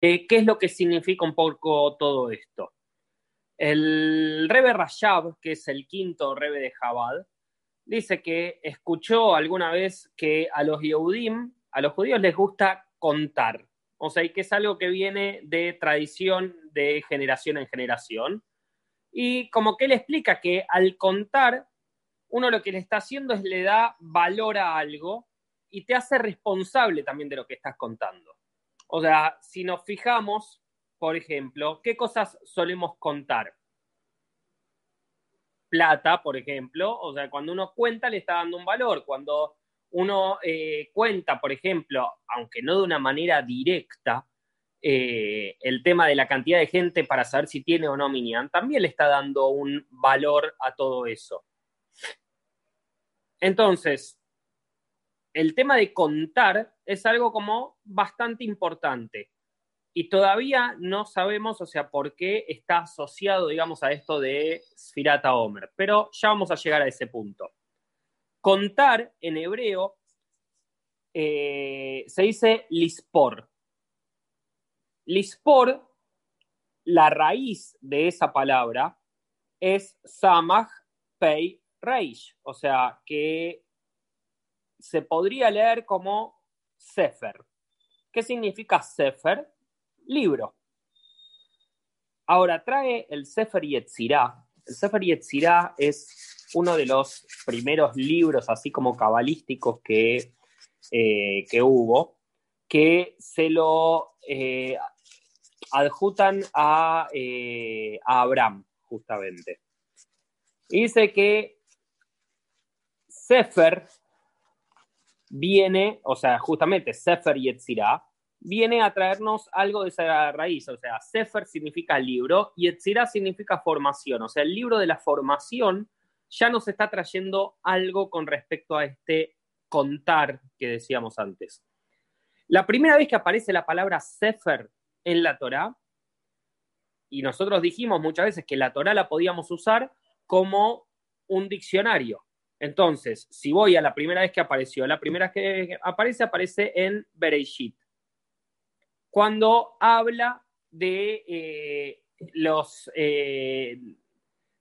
¿Qué es lo que significa un poco todo esto? El Rebe Rashab, que es el quinto Rebe de Jabal, dice que escuchó alguna vez que a los Yehudim, a los judíos les gusta contar. O sea, y que es algo que viene de tradición de generación en generación. Y como que él explica que al contar, uno lo que le está haciendo es le da valor a algo y te hace responsable también de lo que estás contando. O sea, si nos fijamos, por ejemplo, ¿qué cosas solemos contar? Plata, por ejemplo, o sea, cuando uno cuenta le está dando un valor. Cuando uno eh, cuenta, por ejemplo, aunque no de una manera directa, eh, el tema de la cantidad de gente para saber si tiene o no Minion, también le está dando un valor a todo eso. Entonces, el tema de contar es algo como bastante importante. Y todavía no sabemos, o sea, por qué está asociado, digamos, a esto de Sfirata Omer. Pero ya vamos a llegar a ese punto. Contar en hebreo eh, se dice lispor. Lispor, la raíz de esa palabra es samach pei reish, o sea, que se podría leer como Sefer. ¿Qué significa Sefer? Libro. Ahora trae el Sefer Yetzirah. El Sefer Yetzirah es uno de los primeros libros, así como cabalísticos, que, eh, que hubo, que se lo eh, adjutan a, eh, a Abraham, justamente. Y dice que Sefer viene, o sea, justamente Sefer Yetzirah, viene a traernos algo de esa raíz. O sea, Sefer significa libro y Yetzirah significa formación. O sea, el libro de la formación ya nos está trayendo algo con respecto a este contar que decíamos antes. La primera vez que aparece la palabra Sefer en la Torah, y nosotros dijimos muchas veces que la Torah la podíamos usar como un diccionario. Entonces, si voy a la primera vez que apareció, la primera que aparece, aparece en Bereishit. Cuando habla de eh, los eh,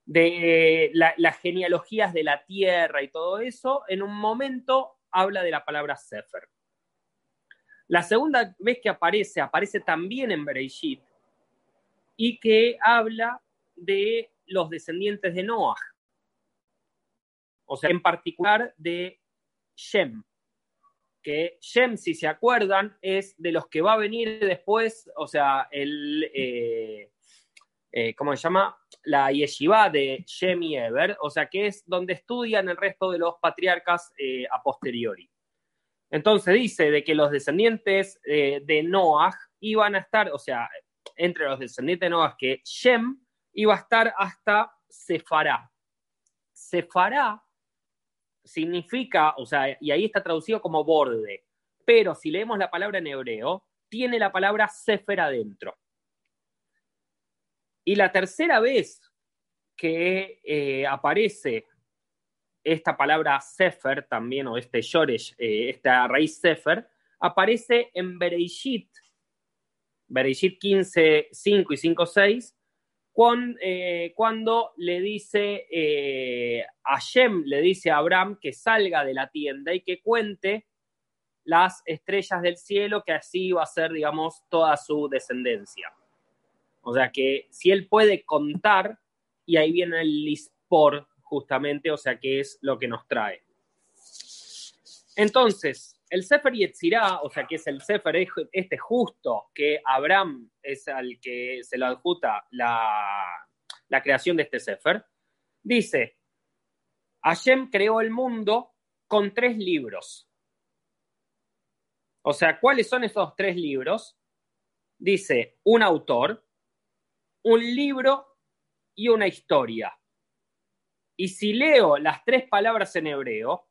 de las genealogías de la tierra y todo eso, en un momento habla de la palabra Sefer. La segunda vez que aparece, aparece también en Bereishit y que habla de los descendientes de Noah o sea, en particular de Shem, que Shem, si se acuerdan, es de los que va a venir después, o sea, el, eh, eh, ¿cómo se llama? La yeshiva de Shem y Eber, o sea, que es donde estudian el resto de los patriarcas eh, a posteriori. Entonces dice de que los descendientes de Noah iban a estar, o sea, entre los descendientes de Noah, que Shem iba a estar hasta Sefará. Sefará significa, o sea, y ahí está traducido como borde, pero si leemos la palabra en hebreo, tiene la palabra sefer adentro. Y la tercera vez que eh, aparece esta palabra sefer también, o este shoresh, eh, esta raíz sefer, aparece en Bereishit, Bereishit 15, 5 y 5, 6, eh, cuando le dice eh, a Shem, le dice a Abraham que salga de la tienda y que cuente las estrellas del cielo, que así va a ser, digamos, toda su descendencia. O sea que si él puede contar, y ahí viene el lispor, justamente, o sea que es lo que nos trae. Entonces, el Sefer Yetzirah, o sea, que es el Sefer este justo, que Abraham es al que se lo adjuta la, la creación de este Sefer, dice, Hashem creó el mundo con tres libros. O sea, ¿cuáles son esos tres libros? Dice, un autor, un libro y una historia. Y si leo las tres palabras en hebreo,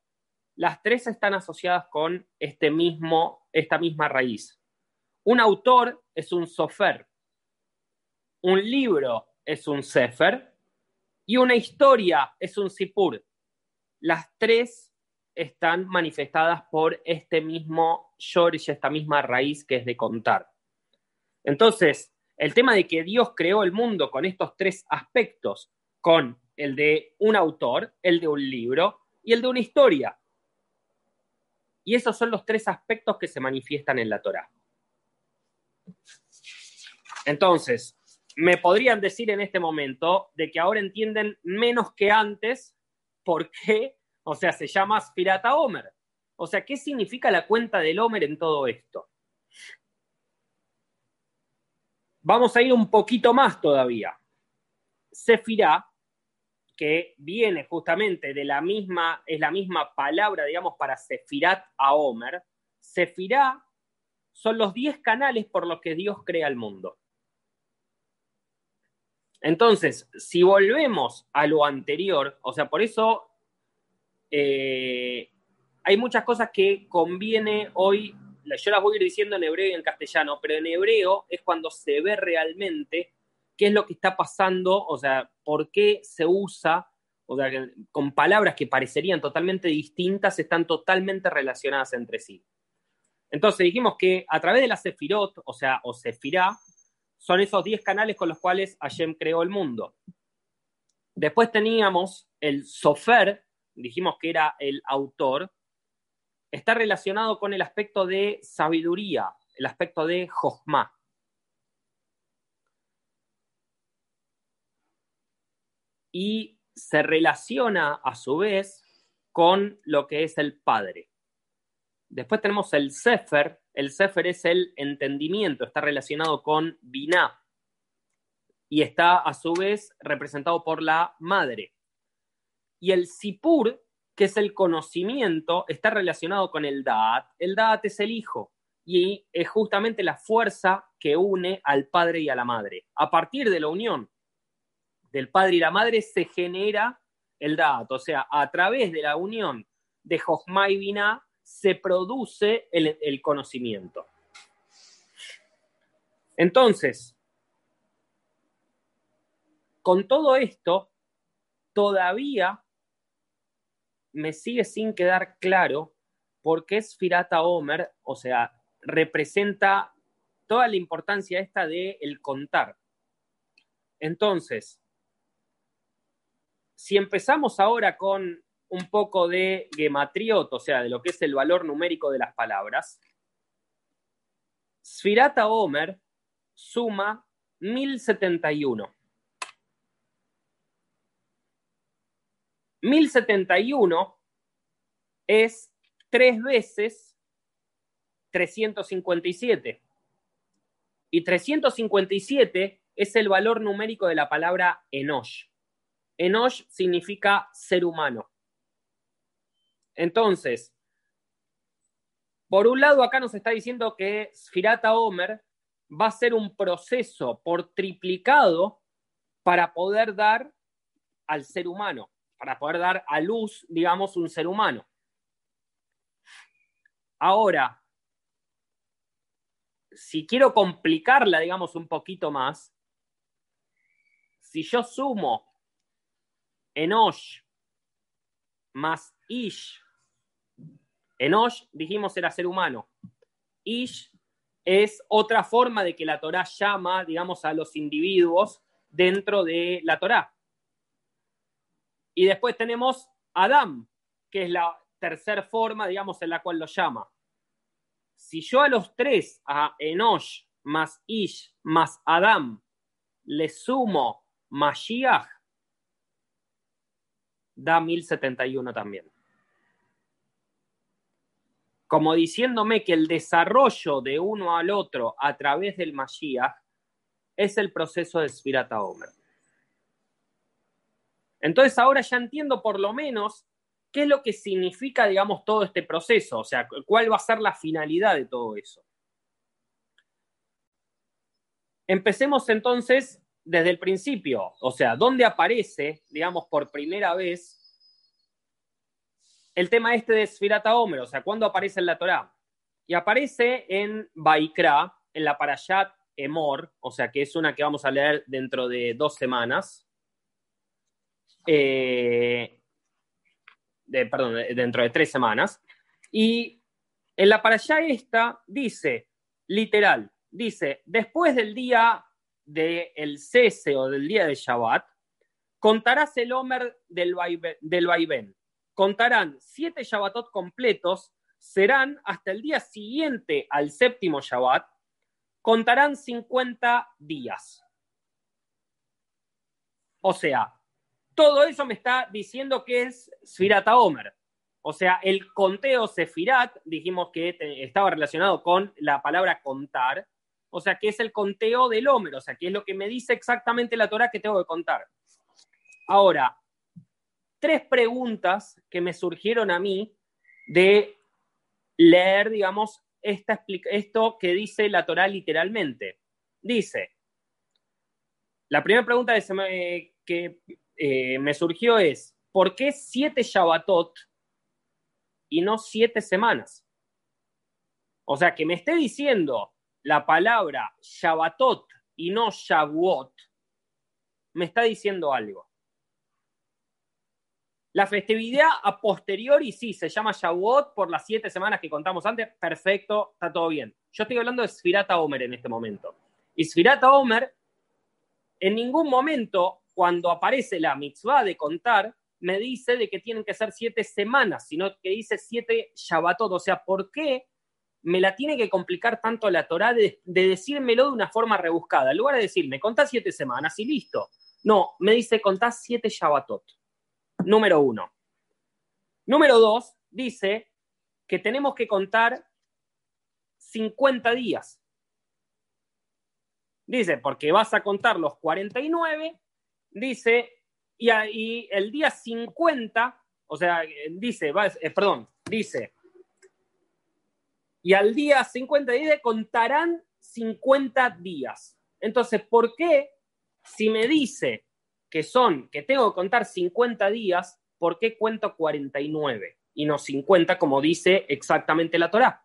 las tres están asociadas con este mismo, esta misma raíz. Un autor es un sofer, un libro es un sefer y una historia es un sipur. Las tres están manifestadas por este mismo y esta misma raíz que es de contar. Entonces, el tema de que Dios creó el mundo con estos tres aspectos, con el de un autor, el de un libro y el de una historia. Y esos son los tres aspectos que se manifiestan en la Torá. Entonces, me podrían decir en este momento de que ahora entienden menos que antes por qué, o sea, se llama Spirata Homer. O sea, ¿qué significa la cuenta del Homer en todo esto? Vamos a ir un poquito más todavía. Sefirá, que viene justamente de la misma, es la misma palabra, digamos, para Sefirat a Homer. Sefirá son los 10 canales por los que Dios crea el mundo. Entonces, si volvemos a lo anterior, o sea, por eso eh, hay muchas cosas que conviene hoy, yo las voy a ir diciendo en hebreo y en castellano, pero en hebreo es cuando se ve realmente qué es lo que está pasando, o sea, por qué se usa, o sea, con palabras que parecerían totalmente distintas, están totalmente relacionadas entre sí. Entonces dijimos que a través de la Sefirot, o sea, o Sefirá, son esos 10 canales con los cuales Hashem creó el mundo. Después teníamos el Sofer, dijimos que era el autor, está relacionado con el aspecto de sabiduría, el aspecto de Jochma. Y se relaciona a su vez con lo que es el Padre. Después tenemos el Sefer. El Sefer es el entendimiento, está relacionado con Binah y está a su vez representado por la madre. Y el Sipur, que es el conocimiento, está relacionado con el Da'at. El Da'at es el hijo y es justamente la fuerza que une al padre y a la madre. A partir de la unión del padre y la madre se genera el Da'at, o sea, a través de la unión de Jochma y Binah se produce el, conocimiento. Entonces, con todo esto, todavía me sigue sin quedar claro por qué es Firata Omer, o sea, representa toda la importancia esta de el contar. Entonces, si empezamos ahora con un poco de gematriot, o sea, de lo que es el valor numérico de las palabras, Sfirata Omer suma 1071. 1071 es tres veces 357. Y 357 es el valor numérico de la palabra Enosh. Enosh significa ser humano. Entonces, por un lado, acá nos está diciendo que Sfirata Omer va a ser un proceso por triplicado para poder dar al ser humano, para poder dar a luz, digamos, un ser humano. Ahora, si quiero complicarla, digamos, un poquito más, si yo sumo Enosh más Ish Enosh, dijimos, era ser humano. Ish es otra forma de que la Torah llama, digamos, a los individuos dentro de la Torah. Y después tenemos Adam, que es la tercera forma, digamos, en la cual lo llama. Si yo a los tres, a Enosh más Ish más Adam, le sumo Mashiach, da 1071 también como diciéndome que el desarrollo de uno al otro a través del Mashiach es el proceso de Sfirata Omer. Entonces ahora ya entiendo por lo menos qué es lo que significa, digamos, todo este proceso, o sea, cuál va a ser la finalidad de todo eso. Empecemos entonces desde el principio, o sea, ¿dónde aparece, digamos, por primera vez el tema este de Sfirata Omer, o sea, ¿cuándo aparece en la Torá? Y aparece en Baikra, en la Parashat Emor, o sea, que es una que vamos a leer dentro de dos semanas. Eh, perdón, dentro de tres semanas. Y en la Parashá esta dice, literal, dice, después del día del cese o del día de Shabbat, contarás el Homer del vaivén. Contarán siete Shabbatot completos, serán hasta el día siguiente al séptimo Shabbat, contarán 50 días. O sea, todo eso me está diciendo que es Sfirat Omer. O sea, el conteo Sefirat, dijimos que estaba relacionado con la palabra contar, o sea, que es el conteo del Homer, o sea, que es lo que me dice exactamente la Torah que tengo que contar. Ahora, tres preguntas que me surgieron a mí de leer, digamos, esta, esto que dice la Torah literalmente. Dice, la primera pregunta que eh, me surgió es, ¿por qué siete Shabbatot y no siete semanas? O sea, que me esté diciendo la palabra Shabbatot y no Shavuot, me está diciendo algo. La festividad a posteriori sí, se llama Shavuot por las siete semanas que contamos antes. Perfecto, está todo bien. Yo estoy hablando de Sfirata Omer en este momento. Y Sfirata Omer, en ningún momento, cuando aparece la mitzvah de contar, me dice de que tienen que ser siete semanas, sino que dice siete Shabbatot. O sea, ¿por qué me la tiene que complicar tanto la Torah de, decírmelo de una forma rebuscada. En lugar de decirme, contá siete semanas y listo. No, me dice, contá siete Shabbatot. Número uno. Número dos, dice que tenemos que contar 50 días. Dice, porque vas a contar los 49, dice, y, y el día 50, o sea, dice, eh, perdón, dice, y al día 50 días contarán 50 días. Entonces, ¿por qué si me dice que son, que tengo que contar 50 días, ¿por qué cuento 49 y no 50 como dice exactamente la Torá?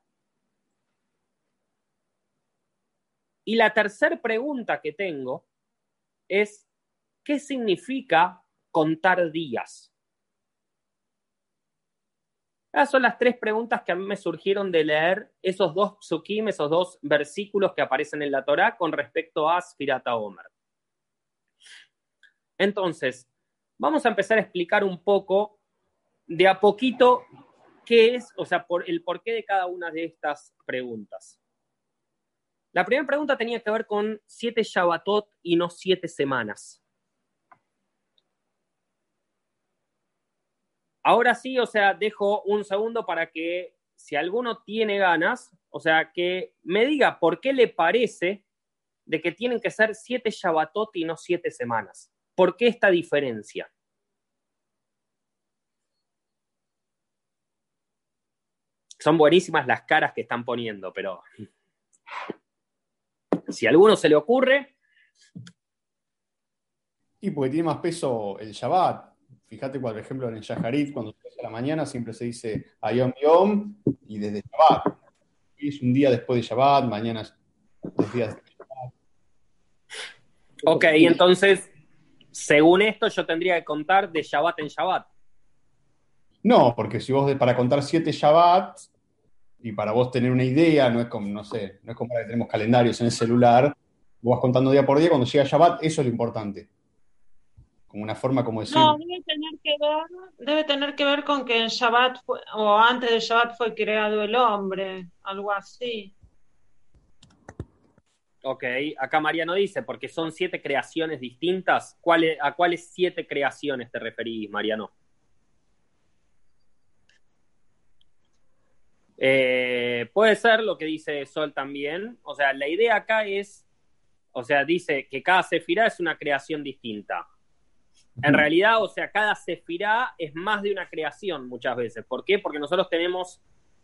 Y la tercera pregunta que tengo es, ¿qué significa contar días? Esas son las tres preguntas que a mí me surgieron de leer esos dos psukim, esos dos versículos que aparecen en la Torá con respecto a Sfirata Omer. Entonces, vamos a empezar a explicar un poco de a poquito qué es, o sea, el porqué de cada una de estas preguntas. La primera pregunta tenía que ver con siete Shabbatot y no siete semanas. Ahora sí, o sea, dejo un segundo para que si alguno tiene ganas, o sea, que me diga por qué le parece de que tienen que ser siete Shabbatot y no siete semanas. ¿Por qué esta diferencia? Son buenísimas las caras que están poniendo, pero si a alguno se le ocurre. Y porque tiene más peso el Shabbat. Fíjate, por ejemplo, en el Shaharit, cuando se hace a la mañana, siempre se dice Ayom Yom y desde Shabbat. Y es un día después de Shabbat, mañana es dos días después de Shabbat. Ok, entonces, según esto, yo tendría que contar de Shabbat en Shabbat. No, porque si vos para contar siete Shabbat y para vos tener una idea, no es como, no sé, no es como que tenemos calendarios en el celular, vos vas contando día por día, cuando llega Shabbat, eso es lo importante como una forma como decir... No, debe tener que ver, debe tener que ver con que en Shabbat o antes de Shabbat fue creado el hombre, algo así. Ok, acá Mariano dice, porque son siete creaciones distintas. ¿A cuáles siete creaciones te referís, Mariano? Eh, puede ser lo que dice Sol también. O sea, la idea acá es, o sea, dice que cada sefirá es una creación distinta. En realidad, o sea, cada sefirá es más de una creación muchas veces. ¿Por qué? Porque nosotros tenemos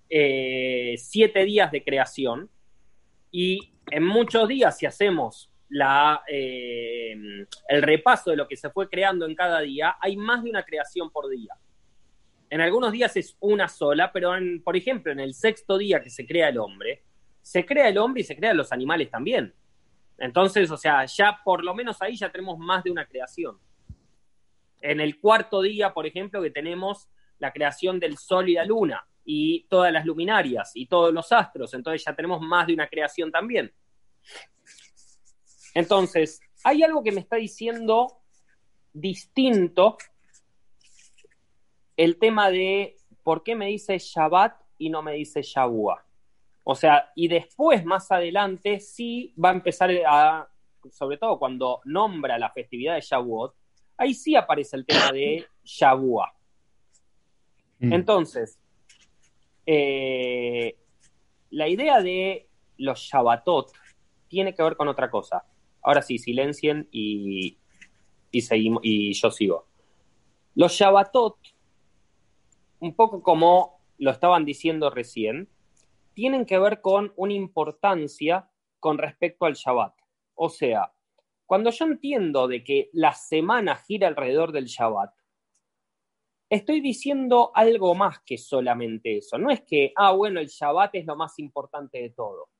eh, siete días de creación y en muchos días, si hacemos la, eh, el repaso de lo que se fue creando en cada día, hay más de una creación por día. En algunos días es una sola, pero en, por ejemplo, en el sexto día que se crea el hombre, se crea el hombre y se crean los animales también. Entonces, o sea, ya por lo menos ahí ya tenemos más de una creación. En el cuarto día, por ejemplo, que tenemos la creación del Sol y la Luna y todas las luminarias y todos los astros, entonces ya tenemos más de una creación también. Entonces, hay algo que me está diciendo distinto el tema de por qué me dice Shabbat y no me dice Shabua. O sea, y después, más adelante, sí va a empezar a, sobre todo cuando nombra la festividad de Shavuot, ahí sí aparece el tema de Shabua. Mm. Entonces, eh, la idea de los Shabbatot tiene que ver con otra cosa. Ahora sí, silencien y, y, seguimos, y yo sigo. Los Shabbatot, un poco como lo estaban diciendo recién, tienen que ver con una importancia con respecto al Shabbat. O sea, cuando yo entiendo de que la semana gira alrededor del Shabbat, estoy diciendo algo más que solamente eso. No es que, ah, bueno, el Shabbat es lo más importante de todo.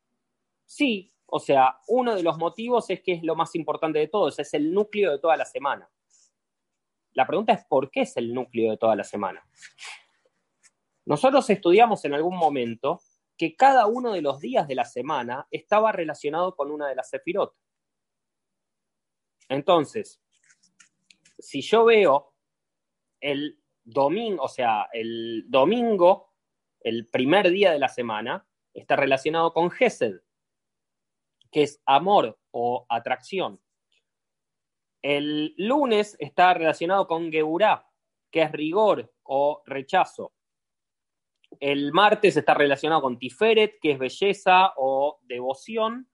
Sí, o sea, uno de los motivos es que es lo más importante de todos, es el núcleo de toda la semana. La pregunta es, ¿por qué es el núcleo de toda la semana? Nosotros estudiamos en algún momento que cada uno de los días de la semana estaba relacionado con una de las sefirot. Entonces, si yo veo el domingo, o sea, el domingo, el primer día de la semana, está relacionado con Gesed, que es amor o atracción. El lunes está relacionado con Geburá, que es rigor o rechazo. El martes está relacionado con Tiferet, que es belleza o devoción.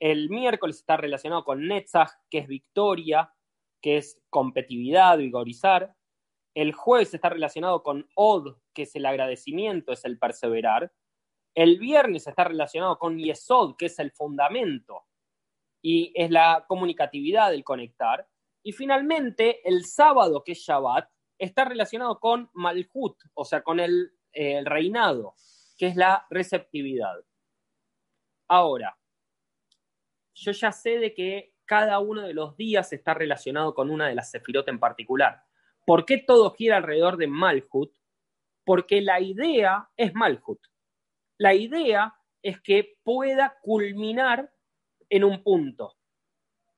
El miércoles está relacionado con Netzach, que es victoria, que es competitividad, vigorizar. El jueves está relacionado con Od, que es el agradecimiento, es el perseverar. El viernes está relacionado con Yesod, que es el fundamento y es la comunicatividad, el conectar. Y finalmente, el sábado, que es Shabbat, está relacionado con Malhut, o sea, con el, el reinado, que es la receptividad. Ahora, yo ya sé de que cada uno de los días está relacionado con una de las sefirot en particular. ¿Por qué todo gira alrededor de Malhut? Porque la idea es Malhut. La idea es que pueda culminar en un punto.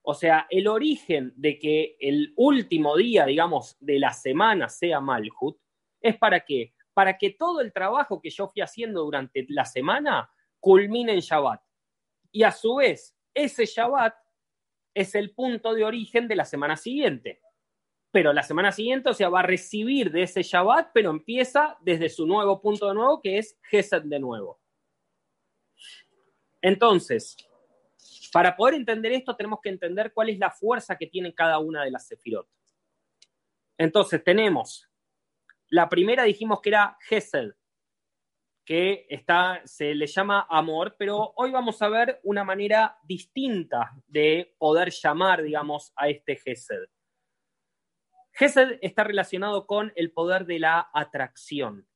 O sea, el origen de que el último día, digamos, de la semana sea Malhut, es para qué? Para que todo el trabajo que yo fui haciendo durante la semana culmine en Shabbat. Y a su vez, ese Shabbat es el punto de origen de la semana siguiente pero la semana siguiente, o sea, va a recibir de ese Shabbat, pero empieza desde su nuevo punto de nuevo, que es Gesed de nuevo. Entonces, para poder entender esto, tenemos que entender cuál es la fuerza que tiene cada una de las Sefirot. Entonces, tenemos, la primera dijimos que era Gesed, que está, se le llama amor, pero hoy vamos a ver una manera distinta de poder llamar, digamos, a este Gesed. Gesed está relacionado con el poder de la atracción.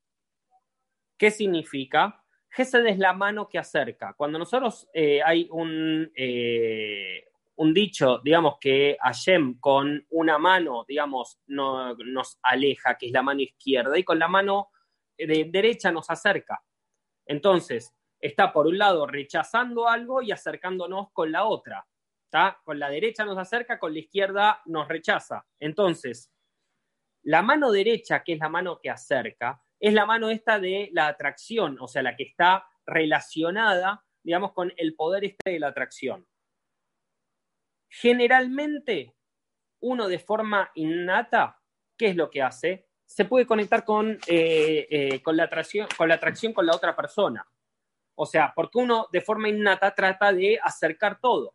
¿Qué significa? Gesed es la mano que acerca. Cuando nosotros eh, hay un, eh, un dicho, digamos, que Hashem con una mano, digamos, no, nos aleja, que es la mano izquierda, y con la mano de derecha nos acerca. Entonces, está por un lado rechazando algo y acercándonos con la otra. Con la derecha nos acerca, con la izquierda nos rechaza. Entonces, la mano derecha, que es la mano que acerca, es la mano esta de la atracción, o sea, la que está relacionada, digamos, con el poder este de la atracción. Generalmente, uno de forma innata, ¿qué es lo que hace? Se puede conectar con, eh, eh, con, la atracción, con la atracción con la otra persona. O sea, porque uno de forma innata trata de acercar todo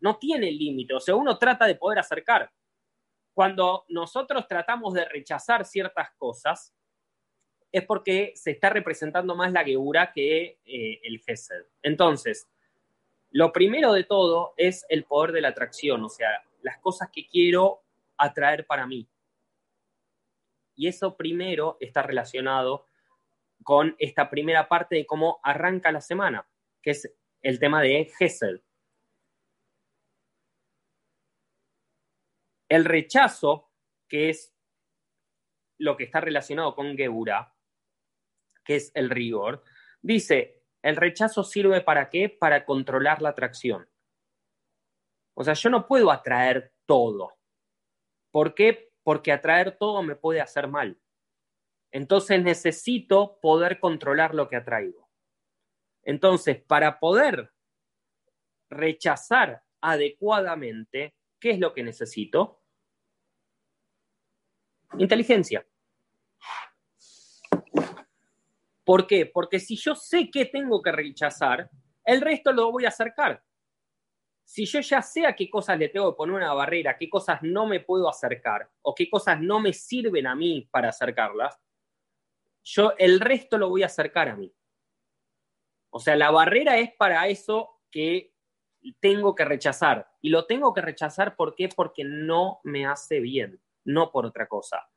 no tiene límite, o sea, uno trata de poder acercar. Cuando nosotros tratamos de rechazar ciertas cosas, es porque se está representando más la Geura que eh, el Gesed. Entonces, lo primero de todo es el poder de la atracción, o sea, las cosas que quiero atraer para mí. Y eso primero está relacionado con esta primera parte de cómo arranca la semana, que es el tema de Gesed. El rechazo, que es lo que está relacionado con Gebura, que es el rigor, dice, el rechazo sirve para qué? Para controlar la atracción. O sea, yo no puedo atraer todo. ¿Por qué? Porque atraer todo me puede hacer mal. Entonces necesito poder controlar lo que atraigo. Entonces, para poder rechazar adecuadamente, ¿qué es lo que necesito? Inteligencia. ¿Por qué? Porque si yo sé qué tengo que rechazar, el resto lo voy a acercar. Si yo ya sé a qué cosas le tengo que poner una barrera, qué cosas no me puedo acercar o qué cosas no me sirven a mí para acercarlas, yo el resto lo voy a acercar a mí. O sea, la barrera es para eso que tengo que rechazar. Y lo tengo que rechazar ¿por qué? Porque no me hace bien, no por otra cosa.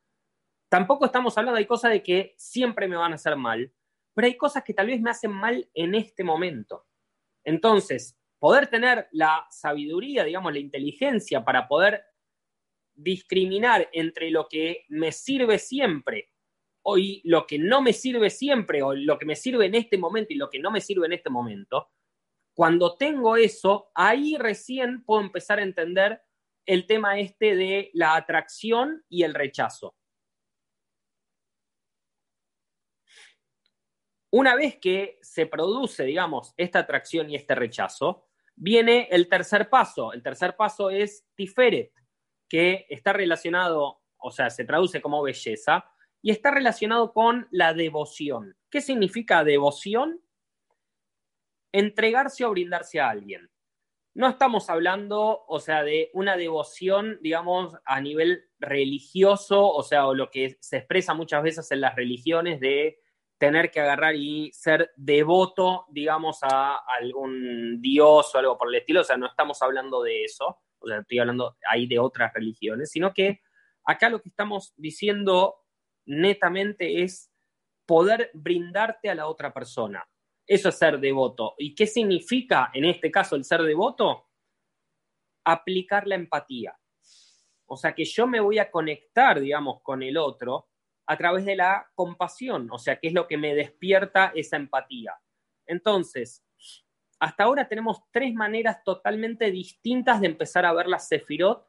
Tampoco estamos hablando de cosas de que siempre me van a hacer mal, pero hay cosas que tal vez me hacen mal en este momento. Entonces, poder tener la sabiduría, digamos, la inteligencia para poder discriminar entre lo que me sirve siempre y lo que no me sirve siempre o lo que me sirve en este momento y lo que no me sirve en este momento, cuando tengo eso, ahí recién puedo empezar a entender el tema este de la atracción y el rechazo. Una vez que se produce, digamos, esta atracción y este rechazo, viene el tercer paso. El tercer paso es Tiferet, que está relacionado, o sea, se traduce como belleza, y está relacionado con la devoción. ¿Qué significa devoción? Entregarse o brindarse a alguien. No estamos hablando, o sea, de una devoción, digamos, a nivel religioso, o sea, o lo que se expresa muchas veces en las religiones de tener que agarrar y ser devoto, digamos, a algún dios o algo por el estilo. O sea, no estamos hablando de eso, o sea, estoy hablando ahí de otras religiones, sino que acá lo que estamos diciendo netamente es poder brindarte a la otra persona. Eso es ser devoto. ¿Y qué significa en este caso el ser devoto? Aplicar la empatía. O sea, que yo me voy a conectar, digamos, con el otro a través de la compasión, o sea, que es lo que me despierta esa empatía. Entonces, hasta ahora tenemos tres maneras totalmente distintas de empezar a ver la Sefirot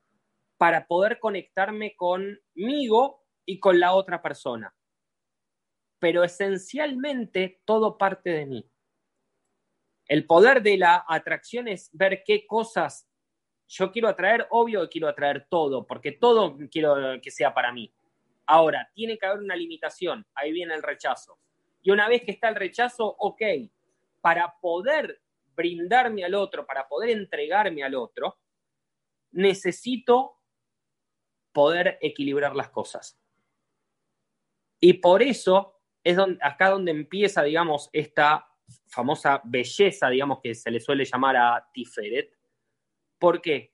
para poder conectarme conmigo y con la otra persona. Pero esencialmente todo parte de mí. El poder de la atracción es ver qué cosas yo quiero atraer, obvio que quiero atraer todo, porque todo quiero que sea para mí. Ahora, tiene que haber una limitación, ahí viene el rechazo. Y una vez que está el rechazo, ok, para poder brindarme al otro, para poder entregarme al otro, necesito poder equilibrar las cosas. Y por eso es acá donde empieza, digamos, esta famosa belleza, digamos, que se le suele llamar a Tiferet. ¿Por qué?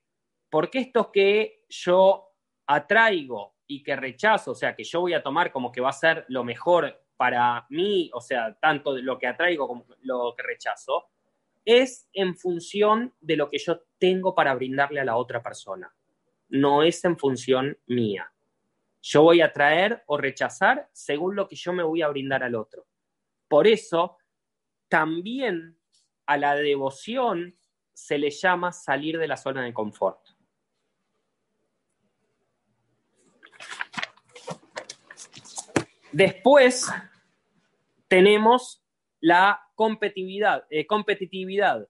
Porque esto que yo atraigo y que rechazo, o sea, que yo voy a tomar como que va a ser lo mejor para mí, o sea, tanto lo que atraigo como lo que rechazo, es en función de lo que yo tengo para brindarle a la otra persona. No es en función mía. Yo voy a traer o rechazar según lo que yo me voy a brindar al otro. Por eso, también a la devoción se le llama salir de la zona de confort. Después tenemos la competitividad, eh, competitividad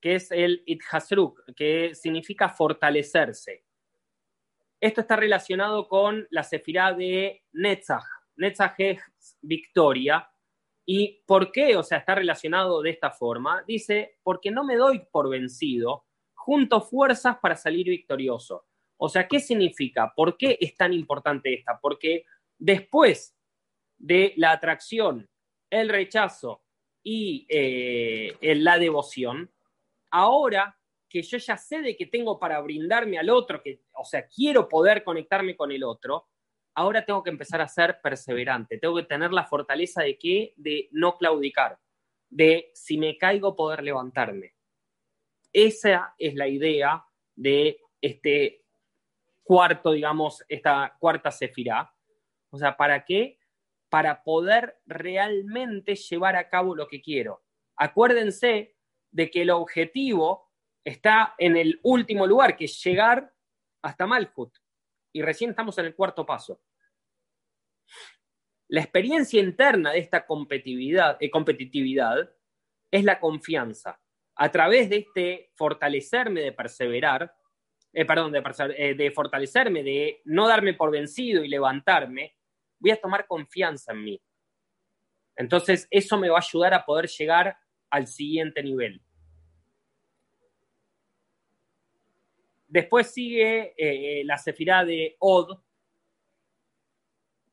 que es el Ithasruk, que significa fortalecerse. Esto está relacionado con la sefirá de Netzach. Netzach es victoria. ¿Y por qué? O sea, está relacionado de esta forma. Dice, porque no me doy por vencido, junto fuerzas para salir victorioso. O sea, ¿qué significa? ¿Por qué es tan importante esta? Porque después de la atracción, el rechazo y eh, la devoción, ahora que yo ya sé de que tengo para brindarme al otro, que, o sea, quiero poder conectarme con el otro, ahora tengo que empezar a ser perseverante, tengo que tener la fortaleza de qué, de no claudicar, de si me caigo poder levantarme. Esa es la idea de este cuarto, digamos, esta cuarta sefirá. O sea, ¿para qué? Para poder realmente llevar a cabo lo que quiero. acuérdense de que el objetivo está en el último lugar, que es llegar hasta Malhut. Y recién estamos en el cuarto paso. La experiencia interna de esta competitividad, eh, es la confianza. A través de este fortalecerme de perseverar, eh, perdón, de, eh, de fortalecerme, de no darme por vencido y levantarme, voy a tomar confianza en mí. Entonces, eso me va a ayudar a poder llegar al siguiente nivel. Después sigue eh, la sefirá de Od,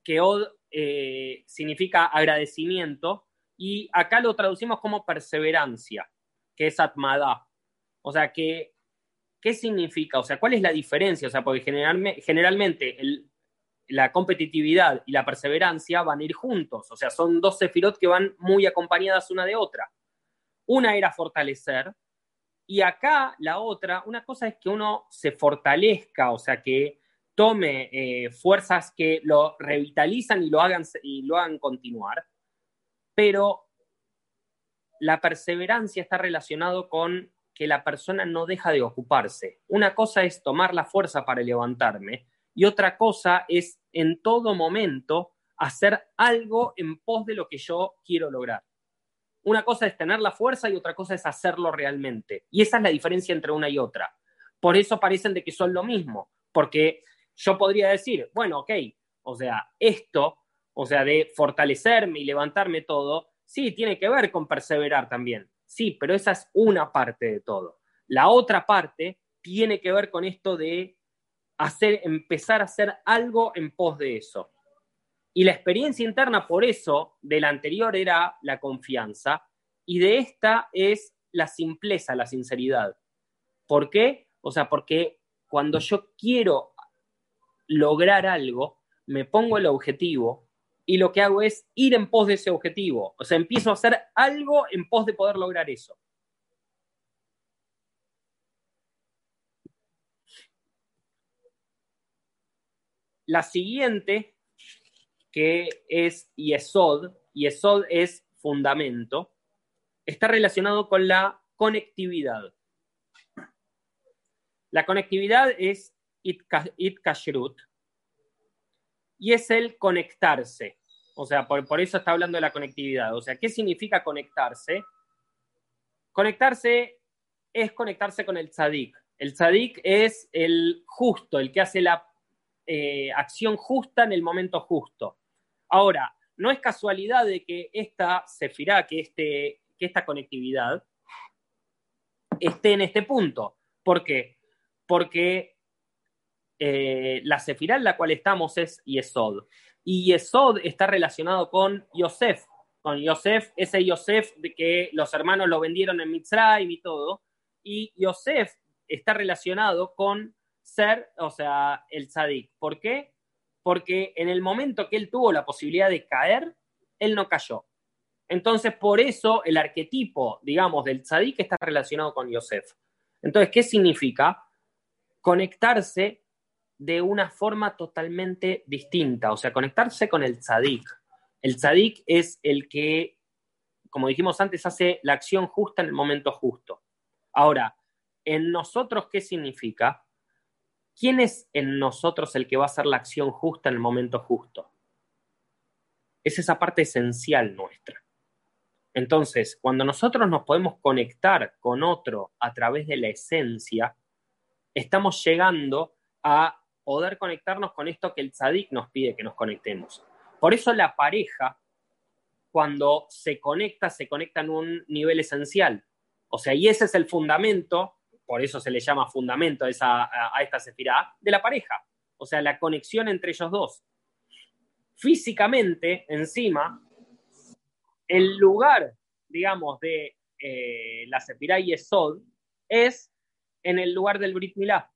que Od eh, significa agradecimiento, y acá lo traducimos como perseverancia, que es atmada. O sea, que, ¿qué significa? O sea, ¿cuál es la diferencia? O sea, porque generalmente, generalmente la competitividad y la perseverancia van a ir juntos. O sea, son dos sefirot que van muy acompañadas una de otra. Una era fortalecer, y acá la otra, una cosa es que uno se fortalezca, o sea, que tome eh, fuerzas que lo revitalizan y lo, hagan, y lo hagan continuar, pero la perseverancia está relacionado con que la persona no deja de ocuparse. Una cosa es tomar la fuerza para levantarme y otra cosa es en todo momento hacer algo en pos de lo que yo quiero lograr. Una cosa es tener la fuerza y otra cosa es hacerlo realmente. Y esa es la diferencia entre una y otra. Por eso parecen de que son lo mismo, porque yo podría decir, bueno, ok, o sea, esto, o sea, de fortalecerme y levantarme todo, sí, tiene que ver con perseverar también. Sí, pero esa es una parte de todo. La otra parte tiene que ver con esto de hacer, empezar a hacer algo en pos de eso. Y la experiencia interna, por eso, de la anterior era la confianza, y de esta es la simpleza, la sinceridad. ¿Por qué? O sea, porque cuando yo quiero lograr algo, me pongo el objetivo y lo que hago es ir en pos de ese objetivo. O sea, empiezo a hacer algo en pos de poder lograr eso. La siguiente que es Yesod, Yesod es fundamento, está relacionado con la conectividad. La conectividad es Itkashrut y es el conectarse. O sea, por, por, eso está hablando de la conectividad. O sea, ¿qué significa conectarse? Conectarse es conectarse con el tzadik. El tzadik es el justo, el que hace la eh, acción justa en el momento justo. Ahora, no es casualidad de que esta sefirá, que, este, que esta conectividad esté en este punto. ¿Por qué? Porque eh, la sefirá en la cual estamos es Yesod. Y Yesod está relacionado con Yosef, con Yosef, ese Yosef de que los hermanos lo vendieron en Mitzrayim y todo. Y Yosef está relacionado con ser, o sea, el tzadik. ¿Por qué? Porque en el momento que él tuvo la posibilidad de caer, él no cayó. Entonces, por eso el arquetipo, digamos, del tzadik está relacionado con Yosef. Entonces, ¿qué significa? Conectarse de una forma totalmente distinta, o sea, conectarse con el tzadik. El tzadik es el que, como dijimos antes, hace la acción justa en el momento justo. Ahora, en nosotros, ¿qué significa? ¿Quién es en nosotros el que va a hacer la acción justa en el momento justo? Es esa parte esencial nuestra. Entonces, cuando nosotros nos podemos conectar con otro a través de la esencia, estamos llegando a poder conectarnos con esto que el tzadik nos pide que nos conectemos. Por eso la pareja, cuando se conecta, se conecta en un nivel esencial. O sea, y ese es el fundamento por eso se le llama fundamento a, esta sefirá, de la pareja. O sea, la conexión entre ellos dos. Físicamente, encima, el lugar, digamos, de eh, la sefirá Yesod es en el lugar del Brit Milá.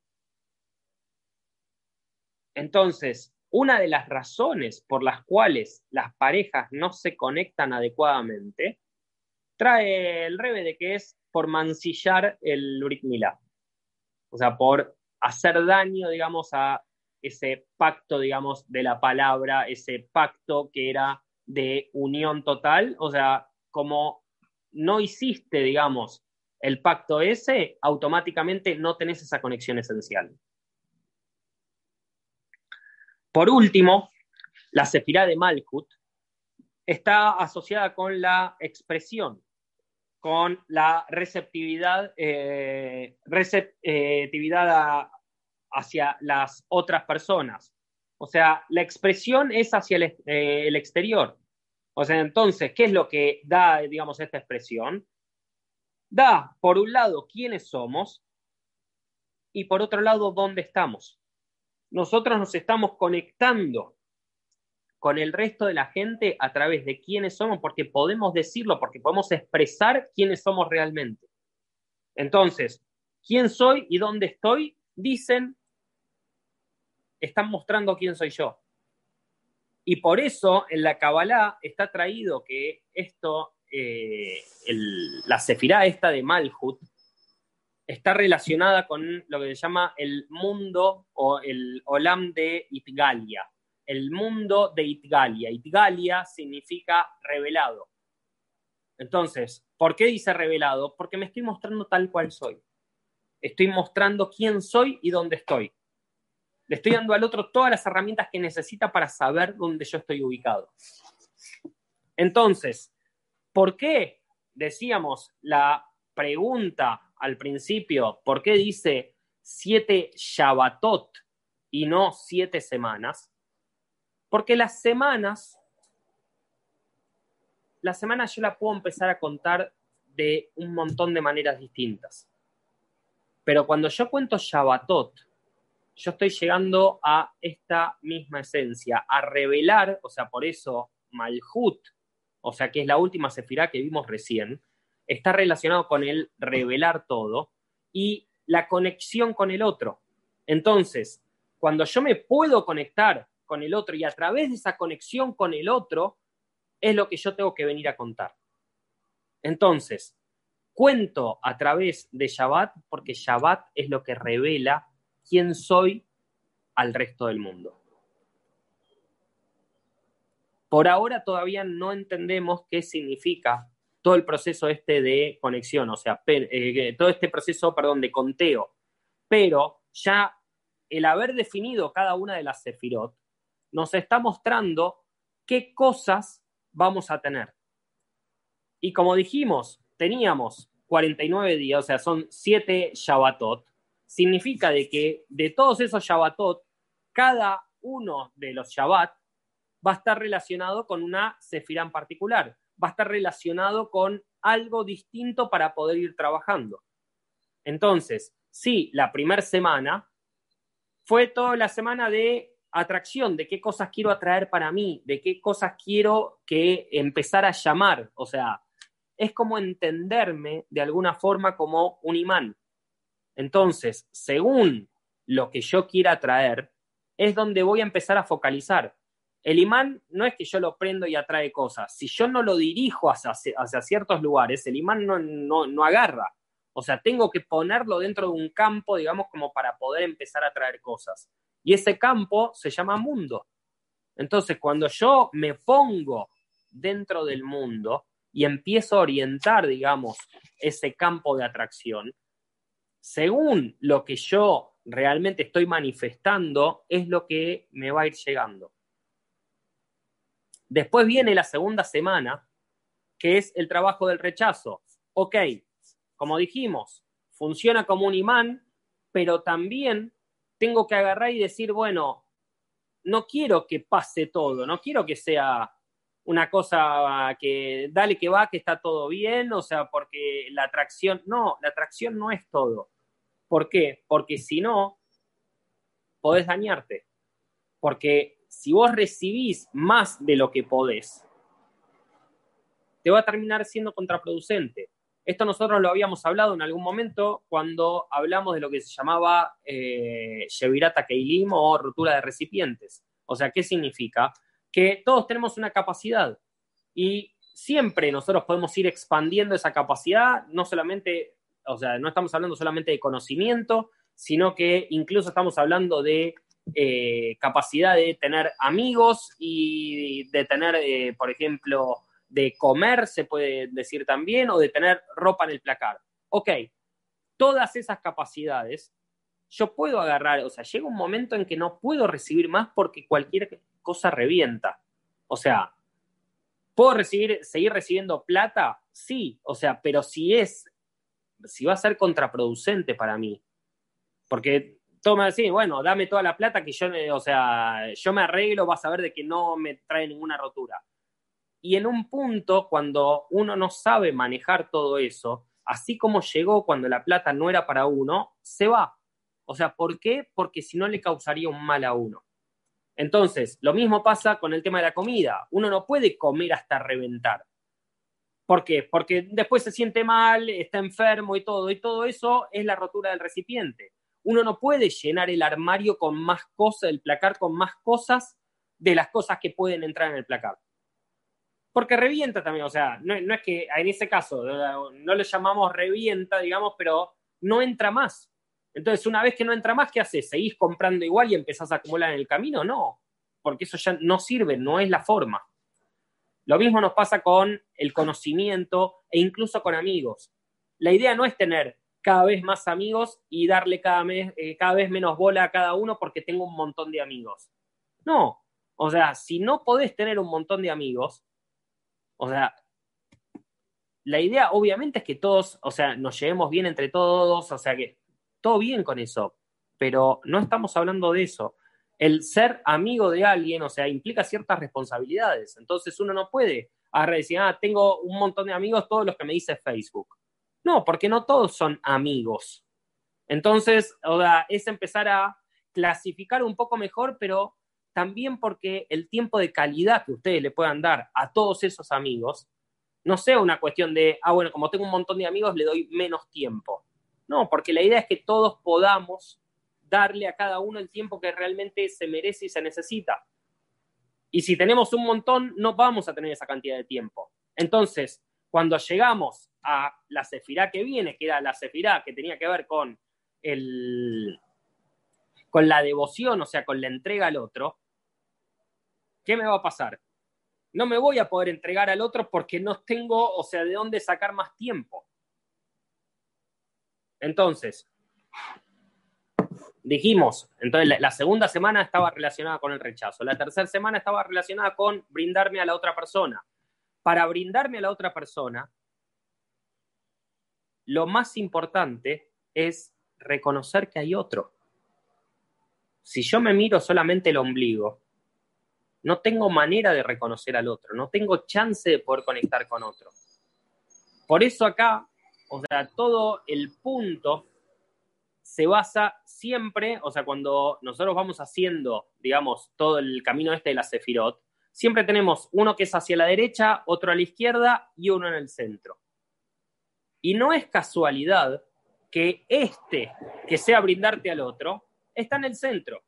Entonces, una de las razones por las cuales las parejas no se conectan adecuadamente trae el rebe de que es por mancillar el Brit Milá. O sea, por hacer daño, digamos, a ese pacto, digamos, de la palabra, ese pacto que era de unión total, o sea, como no hiciste, digamos, el pacto ese, automáticamente no tenés esa conexión esencial. Por último, la sefirá de Malkut está asociada con la expresión, con la receptividad, eh, receptividad hacia las otras personas. O sea, la expresión es hacia el, eh, el, exterior. O sea, entonces, ¿qué es lo que da, digamos, esta expresión? Da, por un lado, quiénes somos y por otro lado, dónde estamos. Nosotros nos estamos conectando con el resto de la gente a través de quiénes somos, porque podemos decirlo, porque podemos expresar quiénes somos realmente. Entonces, quién soy y dónde estoy, dicen, están mostrando quién soy yo. Y por eso en la Kabbalah está traído que esto, eh, la sefirá esta de Malhut, está relacionada con lo que se llama el mundo o el olam de Itgalia el mundo de Itgalia. Itgalia significa revelado. Entonces, ¿por qué dice revelado? Porque me estoy mostrando tal cual soy. Estoy mostrando quién soy y dónde estoy. Le estoy dando al otro todas las herramientas que necesita para saber dónde yo estoy ubicado. Entonces, ¿por qué decíamos la pregunta al principio? ¿Por qué dice siete Shabbatot y no siete semanas? Porque las semanas, las semanas yo la puedo empezar a contar de un montón de maneras distintas. Pero cuando yo cuento Shabbatot, yo estoy llegando a esta misma esencia, a revelar, o sea, por eso Malhut, o sea, que es la última sefirá que vimos recién, está relacionado con el revelar todo y la conexión con el otro. Entonces, cuando yo me puedo conectar con el otro y a través de esa conexión con el otro es lo que yo tengo que venir a contar. Entonces, cuento a través de Shabbat porque Shabbat es lo que revela quién soy al resto del mundo. Por ahora todavía no entendemos qué significa todo el proceso este de conexión, o sea, eh, todo este proceso, perdón, de conteo. Pero ya el haber definido cada una de las sefirot nos está mostrando qué cosas vamos a tener. Y como dijimos, teníamos 49 días, o sea, son 7 Shabbatot. Significa de que de todos esos Shabbatot, cada uno de los Shabbat va a estar relacionado con una sefirá en particular, va a estar relacionado con algo distinto para poder ir trabajando. Entonces, sí, la primera semana fue toda la semana de atracción, de qué cosas quiero atraer para mí, de qué cosas quiero que empezar a llamar. O sea, es como entenderme de alguna forma como un imán. Entonces, según lo que yo quiera atraer, es donde voy a empezar a focalizar. El imán no es que yo lo prendo y atrae cosas. Si yo no lo dirijo hacia, hacia ciertos lugares, el imán no, no, no agarra. O sea, tengo que ponerlo dentro de un campo, digamos, como para poder empezar a atraer cosas. Y ese campo se llama mundo. Entonces, cuando yo me pongo dentro del mundo y empiezo a orientar, digamos, ese campo de atracción, según lo que yo realmente estoy manifestando, es lo que me va a ir llegando. Después viene la segunda semana, que es el trabajo del rechazo. Ok, como dijimos, funciona como un imán, pero también tengo que agarrar y decir, bueno, no quiero que pase todo, no quiero que sea una cosa que dale que va, que está todo bien, o sea, porque la atracción, no, la atracción no es todo. ¿Por qué? Porque si no, podés dañarte. Porque si vos recibís más de lo que podés, te va a terminar siendo contraproducente. Esto nosotros lo habíamos hablado en algún momento cuando hablamos de lo que se llamaba eh, Shevirata Keilim o rotura de recipientes. O sea, ¿qué significa? Que todos tenemos una capacidad y siempre nosotros podemos ir expandiendo esa capacidad, no solamente, o sea, no estamos hablando solamente de conocimiento, sino que incluso estamos hablando de eh, capacidad de tener amigos y de tener, eh, por ejemplo, de comer, se puede decir también, o de tener ropa en el placar. Ok, todas esas capacidades, yo puedo agarrar, o sea, llega un momento en que no puedo recibir más porque cualquier cosa revienta. O sea, ¿puedo recibir, seguir recibiendo plata? Sí, o sea, pero si es, si va a ser contraproducente para mí, porque toma así, bueno, dame toda la plata que yo, o sea, yo me arreglo, vas a ver de que no me trae ninguna rotura. Y en un punto, cuando uno no sabe manejar todo eso, así como llegó cuando la plata no era para uno, se va. O sea, ¿por qué? Porque si no le causaría un mal a uno. Entonces, lo mismo pasa con el tema de la comida. Uno no puede comer hasta reventar. ¿Por qué? Porque después se siente mal, está enfermo y todo. Y todo eso es la rotura del recipiente. Uno no puede llenar el armario con más cosas, el placar con más cosas de las cosas que pueden entrar en el placar. Porque revienta también, o sea, no, es que en ese caso no lo llamamos revienta, digamos, pero no entra más. Entonces, una vez que no entra más, ¿qué haces? ¿Seguís comprando igual y empezás a acumular en el camino? No, porque eso ya no sirve, no es la forma. Lo mismo nos pasa con el conocimiento e incluso con amigos. La idea no es tener cada vez más amigos y darle cada, eh, cada vez menos bola a cada uno porque tengo un montón de amigos. No, o sea, si no podés tener un montón de amigos, o sea, la idea obviamente es que todos, o sea, nos llevemos bien entre todos, o sea, que todo bien con eso, pero no estamos hablando de eso. El ser amigo de alguien, o sea, implica ciertas responsabilidades. Entonces uno no puede decir, ah, tengo un montón de amigos, todos los que me dice Facebook. No, porque no todos son amigos. Entonces, o sea, es empezar a clasificar un poco mejor, pero también porque el tiempo de calidad que ustedes le puedan dar a todos esos amigos no sea una cuestión de, ah, bueno, como tengo un montón de amigos, le doy menos tiempo. No, porque la idea es que todos podamos darle a cada uno el tiempo que realmente se merece y se necesita. Y si tenemos un montón, no vamos a tener esa cantidad de tiempo. Entonces, cuando llegamos a la cefirá que viene, que era la cefirá que tenía que ver con el con la devoción, o sea, con la entrega al otro, ¿qué me va a pasar? No me voy a poder entregar al otro porque no tengo, o sea, de dónde sacar más tiempo. Entonces, dijimos, entonces la, segunda semana estaba relacionada con el rechazo, la tercera semana estaba relacionada con brindarme a la otra persona. Para brindarme a la otra persona, lo más importante es reconocer que hay otro. Si yo me miro solamente el ombligo, no tengo manera de reconocer al otro, no tengo chance de poder conectar con otro. Por eso acá, o sea, todo el punto se basa siempre, o sea, cuando nosotros vamos haciendo, digamos, todo el camino este de la Sefirot, siempre tenemos uno que es hacia la derecha, otro a la izquierda y uno en el centro. Y no es casualidad que este, que sea brindarte al otro, está en el centro.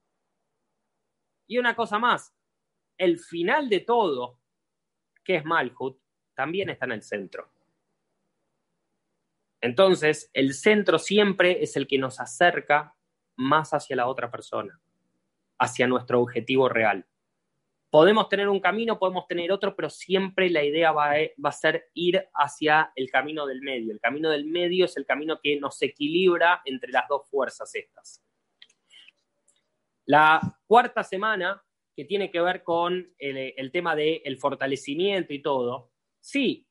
Y una cosa más, el final de todo, que es Malhut, también está en el centro. Entonces, el centro siempre es el que nos acerca más hacia la otra persona, hacia nuestro objetivo real. Podemos tener un camino, podemos tener otro, pero siempre la idea va a, va a, ser ir hacia el camino del medio. El camino del medio es el camino que nos equilibra entre las dos fuerzas estas. La cuarta semana, que tiene que ver con el, tema del fortalecimiento y todo, sí,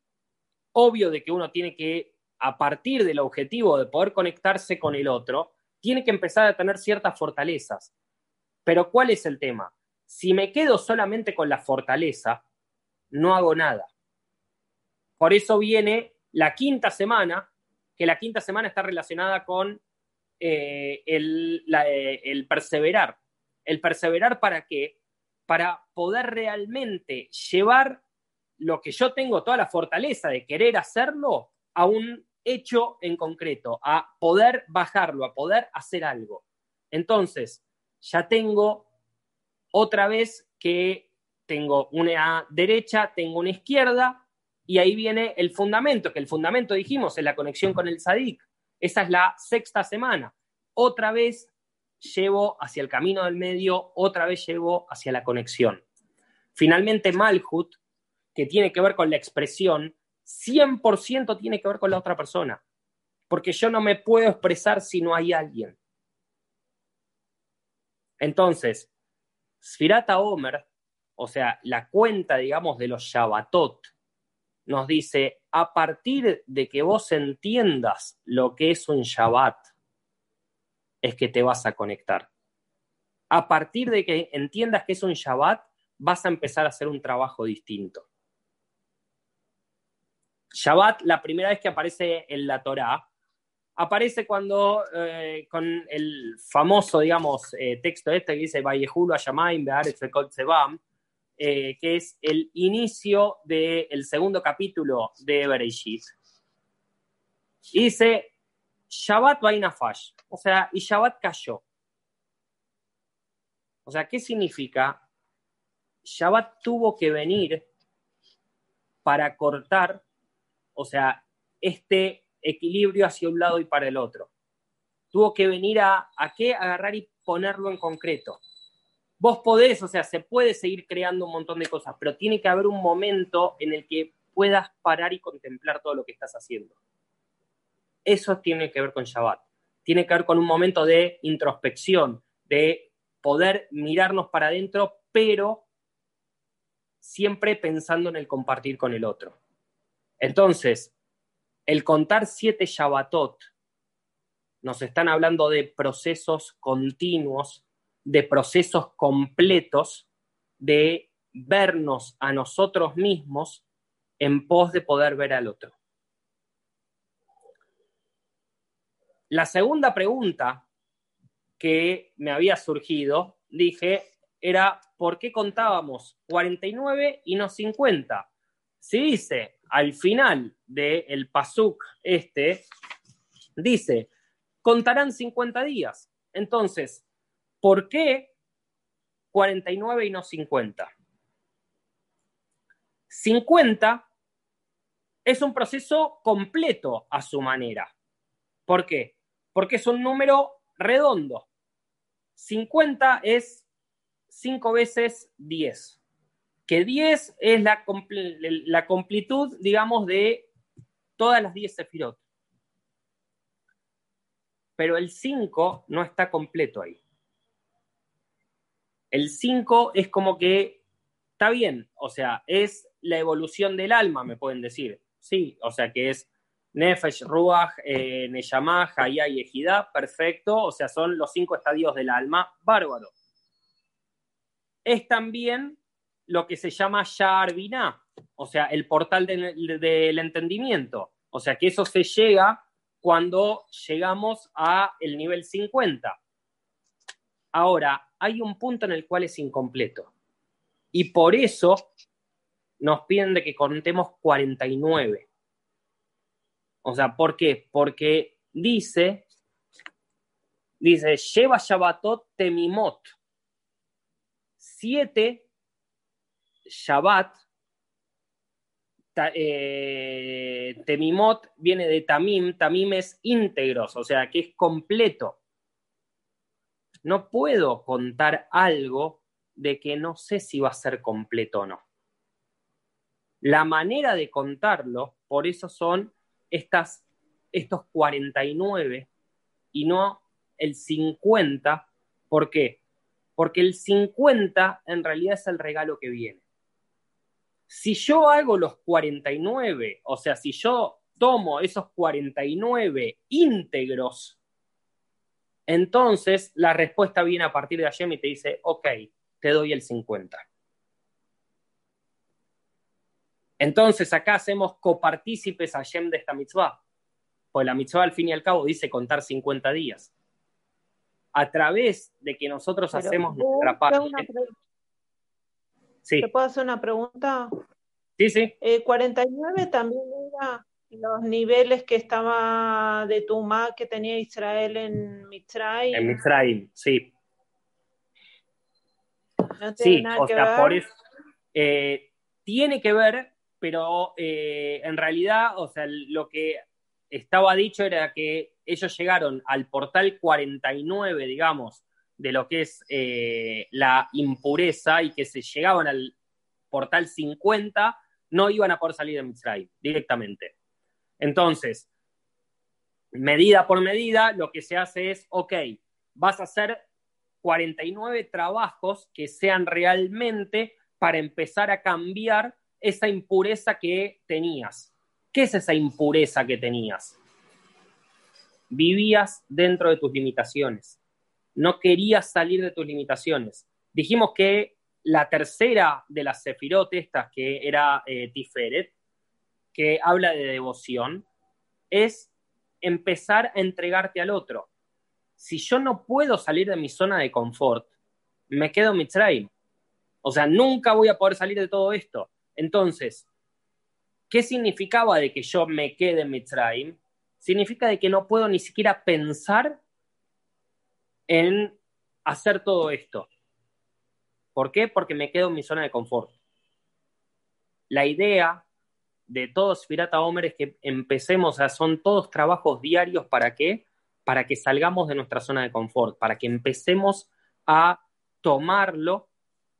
obvio de que uno tiene que, a partir del objetivo de poder conectarse con el otro, tiene que empezar a tener ciertas fortalezas. Pero ¿cuál es el tema? Si me quedo solamente con la fortaleza, no hago nada. Por eso viene la quinta semana, que la quinta semana está relacionada con eh, el, eh, el perseverar. El perseverar para qué? Para poder realmente llevar lo que yo tengo, toda la fortaleza de querer hacerlo, a un hecho en concreto, a poder bajarlo, a poder hacer algo. Entonces, ya tengo otra vez que tengo una derecha, tengo una izquierda, y ahí viene el fundamento, que el fundamento dijimos es la conexión con el Sadik. Esa es la sexta semana. Otra vez llevo hacia el camino del medio, otra vez llevo hacia la conexión. Finalmente, Malhut que tiene que ver con la expresión, 100% tiene que ver con la otra persona. Porque yo no me puedo expresar si no hay alguien. Entonces, Sfirata Omer, o sea, la cuenta, digamos, de los Shabbatot, nos dice, a partir de que vos entiendas lo que es un Shabbat, es que te vas a conectar. A partir de que entiendas que es un Shabbat, vas a empezar a hacer un trabajo distinto. Shabbat, la primera vez que aparece en la Torá, aparece cuando, eh, con el famoso, digamos, eh, texto este que dice, Vallejulu Ashamaim Sebam, eh, que es el inicio del segundo capítulo de Bereshit. Y dice, Shabbat Vainafash, o sea, y Shabbat cayó. O sea, ¿qué significa? Shabbat tuvo que venir para cortar, o sea, este equilibrio hacia un lado y para el otro. Tuvo que venir a, a qué? Agarrar y ponerlo en concreto. Vos podés, o sea, se puede seguir creando un montón de cosas, pero tiene que haber un momento en el que puedas parar y contemplar todo lo que estás haciendo. Eso tiene que ver con Shabbat. Tiene que ver con un momento de introspección, de poder mirarnos para adentro, pero siempre pensando en el compartir con el otro. Entonces, el contar siete Shabbatot, nos están hablando de procesos continuos, de procesos completos, de vernos a nosotros mismos en pos de poder ver al otro. La segunda pregunta que me había surgido, dije, era ¿por qué contábamos 49 y no 50? Si dice al final del el Pasuk este, dice, contarán 50 días. Entonces, ¿por qué 49 y no 50? 50 es un proceso completo a su manera. ¿Por qué? Porque es un número redondo. 50 es 5 veces 10, que 10 es la, la completud, digamos, de todas las 10 sefirot. Pero el 5 no está completo ahí. El 5 es como que está bien, o sea, es la evolución del alma, me pueden decir. Sí, o sea que es Nefesh, Ruach, eh, Neyamah, Hayah y Ejidá, perfecto, o sea, son los cinco estadios del alma, bárbaro es también lo que se llama Sha'ar o sea, el portal del entendimiento. O sea, que eso se llega cuando llegamos a el nivel 50. Ahora, hay un punto en el cual es incompleto. Y por eso nos piden de que contemos 49. O sea, ¿por qué? Porque dice, dice, lleva Shabbatot temimot siete Shabbat, eh, Temimot viene de Tamim, Tamim es íntegros, o sea, que es completo. No puedo contar algo de que no sé si va a ser completo o no. La manera de contarlo, por eso son estas, estos 49 y no el 50. ¿Por qué? porque el 50 en realidad es el regalo que viene. Si yo hago los 49, o sea, si yo tomo esos 49 íntegros, entonces la respuesta viene a partir de allí y te dice, ok, te doy el 50. Entonces acá hacemos copartícipes a Yem de esta mitzvah. Pues la mitzvah al fin y al cabo dice contar 50 días a través de que nosotros hacemos nuestra parte. Sí. ¿Te puedo hacer una pregunta? Sí, sí. 49 eh, también era los niveles que estaba de Tumá que tenía Israel en Mitzrayim. En Mitzrayim, sí. sí, o sea, por eso eh, tiene que ver, pero eh, en realidad, o sea, lo que estaba dicho era que ellos llegaron al portal 49, digamos, de lo que es eh, la impureza y que se llegaban al portal 50 no iban a poder salir de Mitzrayim directamente. Entonces, medida por medida, lo que se hace es, ok, vas a hacer 49 trabajos que sean realmente para empezar a cambiar esa impureza que tenías. ¿Qué es esa impureza que tenías? Vivías dentro de tus limitaciones. No querías salir de tus limitaciones. Dijimos que la tercera de las sefirot estas, que era eh, Tiferet, que habla de devoción, es empezar a entregarte al otro. Si yo no puedo salir de mi zona de confort, me quedo en. O sea, nunca voy a poder salir de todo esto. Entonces, ¿qué significaba de que yo me quede en Mitzrayim? Significa de que no puedo ni siquiera pensar en hacer todo esto. ¿Por qué? Porque me quedo en mi zona de confort. La idea de todos Pirata Homer es que empecemos, a son todos trabajos diarios para qué? Para que salgamos de nuestra zona de confort, para que empecemos a tomarlo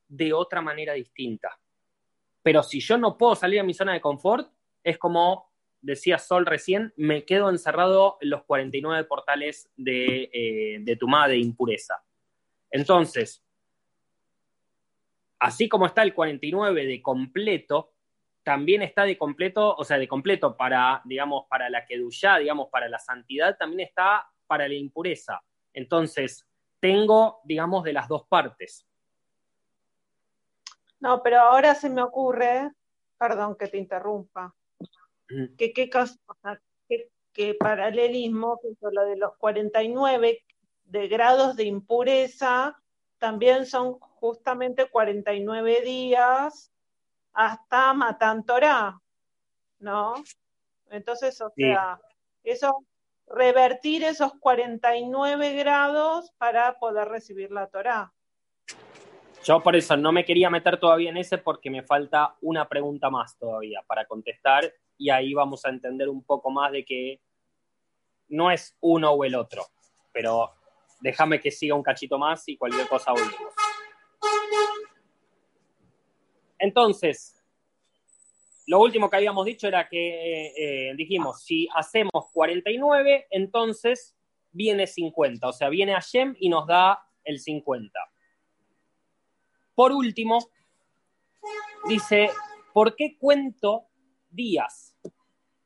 de otra manera distinta. Pero si yo no puedo salir de mi zona de confort, es como decía Sol recién, me quedo encerrado en los 49 portales de, eh, de Tumá de impureza. Entonces, así como está el 49 de completo, también está de completo, o sea, de completo para, digamos, para la Kedushá, digamos, para la santidad, también está para la impureza. Entonces, tengo, digamos, de las dos partes. No, pero ahora se me ocurre, perdón que te interrumpa, que qué que, paralelismo, que lo de los 49 de grados de impureza también son justamente 49 días hasta Matan Torah, ¿no? Entonces, o sea, eso, revertir esos 49 grados para poder recibir la Torah. Yo por eso no me quería meter todavía en ese porque me falta una pregunta más todavía para contestar y ahí vamos a entender un poco más de que no es uno o el otro, pero déjame que siga un cachito más y cualquier cosa volvemos. Entonces, lo último que habíamos dicho era que eh, dijimos, si hacemos 49, entonces viene 50, o sea, viene Hashem y nos da el 50. Por último, dice, ¿por qué cuento días?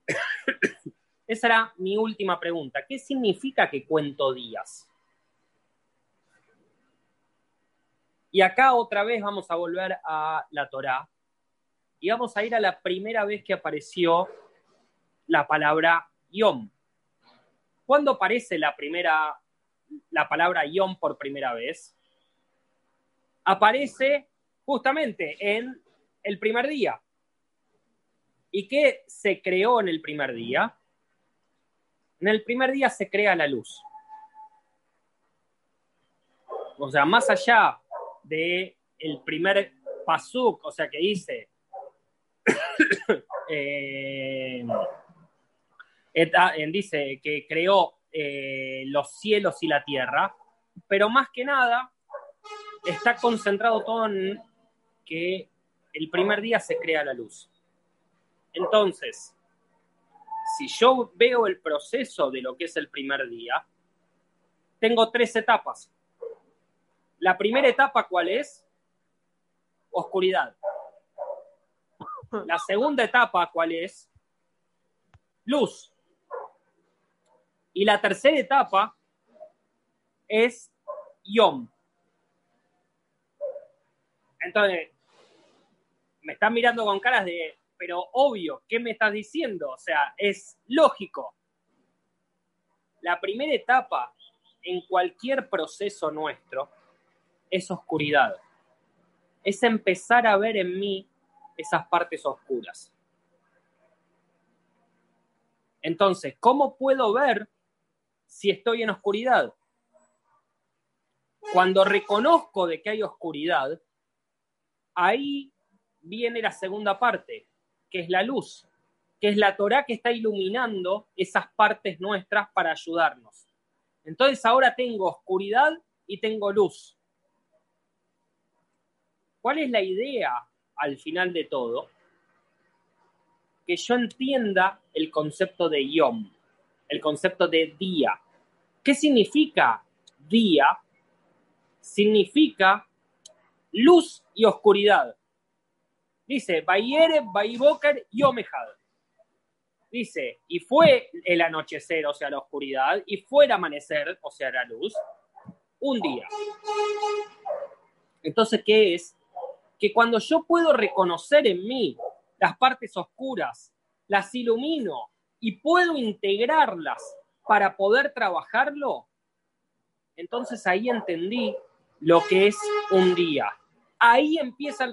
Esa era mi última pregunta. ¿Qué significa que cuento días? Y acá otra vez vamos a volver a la Torá y vamos a ir a la primera vez que apareció la palabra Yom. ¿Cuándo aparece la primera la palabra Yom por primera vez? Aparece justamente en el primer día. ¿Y qué se creó en el primer día? En el primer día se crea la luz. O sea, más allá de primer pasuk, o sea, que dice, eh, dice que creó eh, los cielos y la tierra, pero más que nada está concentrado todo en que el primer día se crea la luz. Entonces, si yo veo el proceso de lo que es el primer día, tengo tres etapas. La primera etapa, ¿cuál es? Oscuridad. La segunda etapa, ¿cuál es? Luz. Y la tercera etapa es Yom. Entonces, me están mirando con caras de, pero obvio, ¿qué me estás diciendo? O sea, es lógico. La primera etapa en cualquier proceso nuestro es oscuridad. Es empezar a ver en mí esas partes oscuras. Entonces, ¿cómo puedo ver si estoy en oscuridad? Cuando reconozco de que hay oscuridad, ahí viene la segunda parte, que es la luz, que es la Torah que está iluminando esas partes nuestras para ayudarnos. Entonces ahora tengo oscuridad y tengo luz. ¿Cuál es la idea al final de todo? que yo entienda el concepto de yom, el concepto de día. ¿Qué significa día? Significa luz y oscuridad. Dice, Bayere, Bayboker, Yomejad. Dice, y fue el anochecer, o sea, la oscuridad, y fue el amanecer, o sea, la luz, un día. Entonces, ¿qué es? Que cuando yo puedo reconocer en mí las partes oscuras, las ilumino y puedo integrarlas para poder trabajarlo, entonces ahí entendí lo que es un día. Ahí empieza el,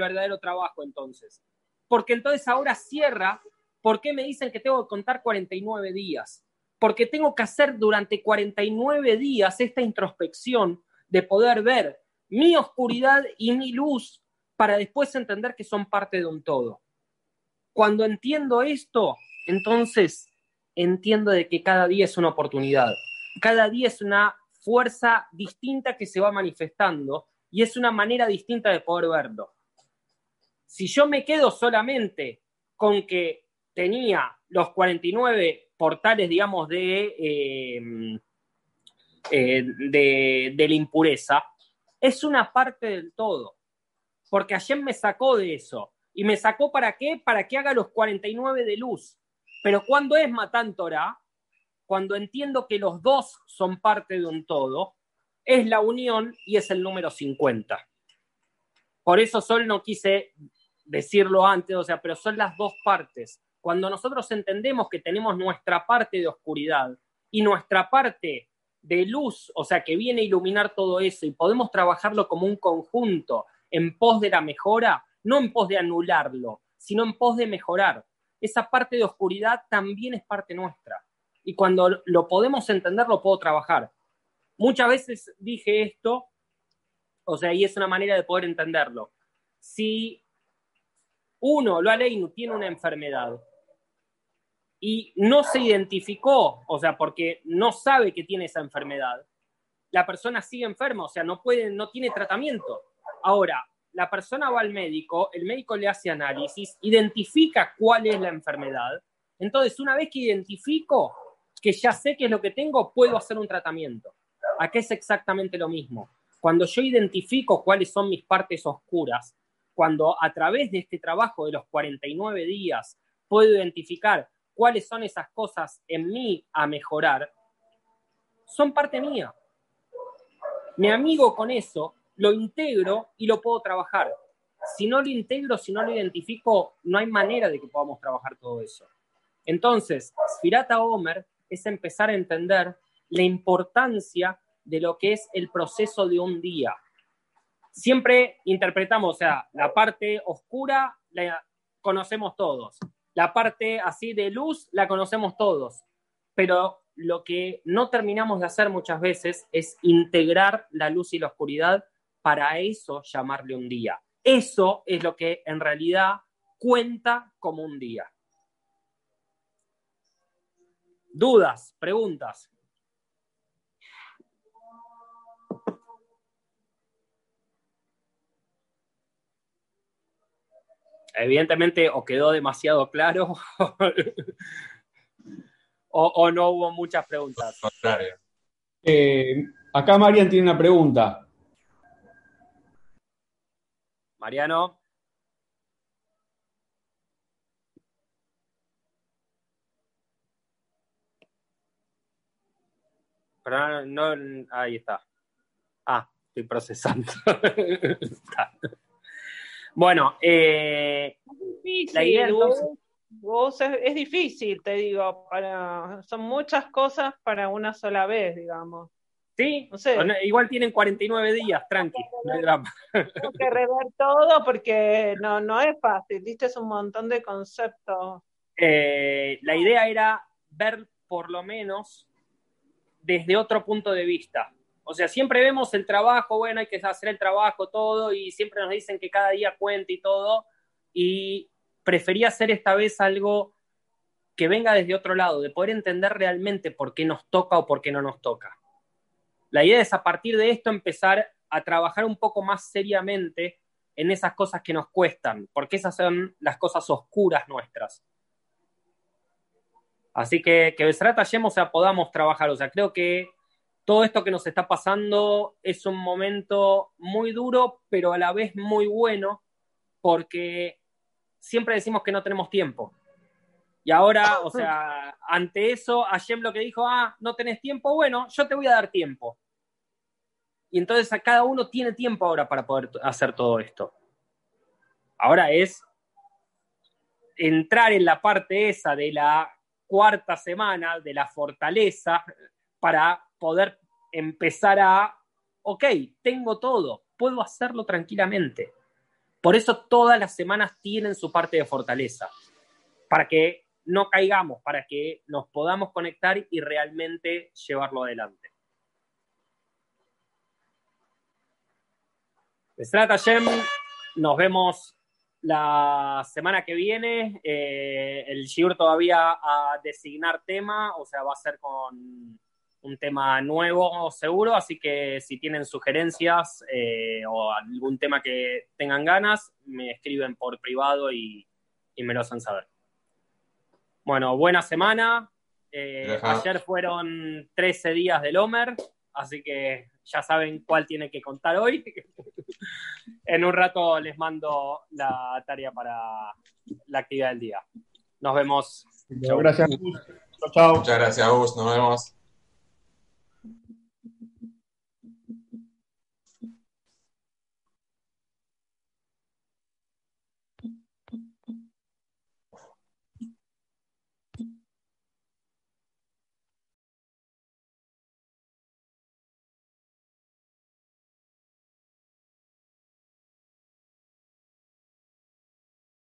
verdadero trabajo entonces. Porque entonces ahora cierra, ¿por qué me dicen que tengo que contar 49 días? Porque tengo que hacer durante 49 días esta introspección de poder ver mi oscuridad y mi luz para después entender que son parte de un todo. Cuando entiendo esto, entonces entiendo de que cada día es una oportunidad, cada día es una fuerza distinta que se va manifestando y es una manera distinta de poder verlo. Si yo me quedo solamente con que tenía los 49 portales, digamos, de, eh, eh, de, de la impureza, es una parte del todo. Porque ayer me sacó de eso. ¿Y me sacó para qué? Para que haga los 49 de luz. Pero cuando es Matan Torah, cuando entiendo que los dos son parte de un todo, es la unión y es el número 50. Por eso solo no quise decirlo antes, o sea, pero son las dos partes. Cuando nosotros entendemos que tenemos nuestra parte de oscuridad y nuestra parte de luz, o sea, que viene a iluminar todo eso y podemos trabajarlo como un conjunto en pos de la mejora, no en pos de anularlo, sino en pos de mejorar. Esa parte de oscuridad también es parte nuestra. Y cuando lo podemos entender, lo puedo trabajar. Muchas veces dije esto, o sea, y es una manera de poder entenderlo. Si uno, lo aleinu, tiene una enfermedad y no se identificó, o sea, porque no sabe que tiene esa enfermedad, la persona sigue enferma, o sea, no puede, no tiene tratamiento. Ahora, la persona va al médico, el médico le hace análisis, identifica cuál es la enfermedad. Entonces, una vez que identifico que ya sé qué es lo que tengo, puedo hacer un tratamiento. Aquí es exactamente lo mismo. Cuando yo identifico cuáles son mis partes oscuras, cuando a través de este trabajo de los 49 días puedo identificar cuáles son esas cosas en mí a mejorar, son parte mía. Me amigo con eso lo integro y lo puedo trabajar. Si no lo integro, si no lo identifico, no hay manera de que podamos trabajar todo eso. Entonces, Spirata Homer es empezar a entender la importancia de lo que es el proceso de un día. Siempre interpretamos, o sea, la parte oscura la conocemos todos, la parte así de luz la conocemos todos, pero lo que no terminamos de hacer muchas veces es integrar la luz y la oscuridad para eso llamarle un día. Eso es lo que en realidad cuenta como un día. ¿Dudas? ¿Preguntas? Evidentemente o quedó demasiado claro o, no hubo muchas preguntas. Eh, acá Marian tiene una pregunta. Mariano. Pero no, ahí está. Ah, estoy procesando. bueno, eh, la idea vos, es, difícil, te digo, para, son muchas cosas para una sola vez, digamos. Sí, igual tienen 49 días, tranqui, no hay drama. Tengo que rever todo porque no, no es fácil, viste, es un montón de conceptos. Eh, la idea era ver por lo menos desde otro punto de vista. O sea, siempre vemos el trabajo, bueno, hay que hacer el trabajo, todo, y siempre nos dicen que cada día cuenta y todo, y prefería hacer esta vez algo que venga desde otro lado, de poder entender realmente por qué nos toca o por qué no nos toca. La idea es a partir de esto empezar a trabajar un poco más seriamente en esas cosas que nos cuestan, porque esas son las cosas oscuras nuestras. Así que que Besrat Hashem, o sea, podamos trabajar. O sea, creo que todo esto que nos está pasando es un momento muy duro, pero a la vez muy bueno, porque siempre decimos que no tenemos tiempo. Y ahora, o sea, ante eso, Hashem lo que dijo, ah, no tenés tiempo, bueno, yo te voy a dar tiempo. Y entonces a cada uno tiene tiempo ahora para poder hacer todo esto. Ahora es entrar en la parte esa de la cuarta semana, de la fortaleza, para poder empezar a, ok, tengo todo, puedo hacerlo tranquilamente. Por eso todas las semanas tienen su parte de fortaleza, para que no caigamos, para que nos podamos conectar y realmente llevarlo adelante. Besrat nos vemos la semana que viene. Eh, el Shiur todavía a designar tema, o sea, va a ser con un tema nuevo seguro, así que si tienen sugerencias eh, o algún tema que tengan ganas, me escriben por privado y, me lo hacen saber. Bueno, buena semana. Eh, ayer fueron 13 días del Homer, así que ya saben cuál tiene que contar hoy. en un rato les mando la tarea para la actividad del día. Nos vemos. Muchas gracias, Chao, Muchas gracias, Gus. Nos vemos.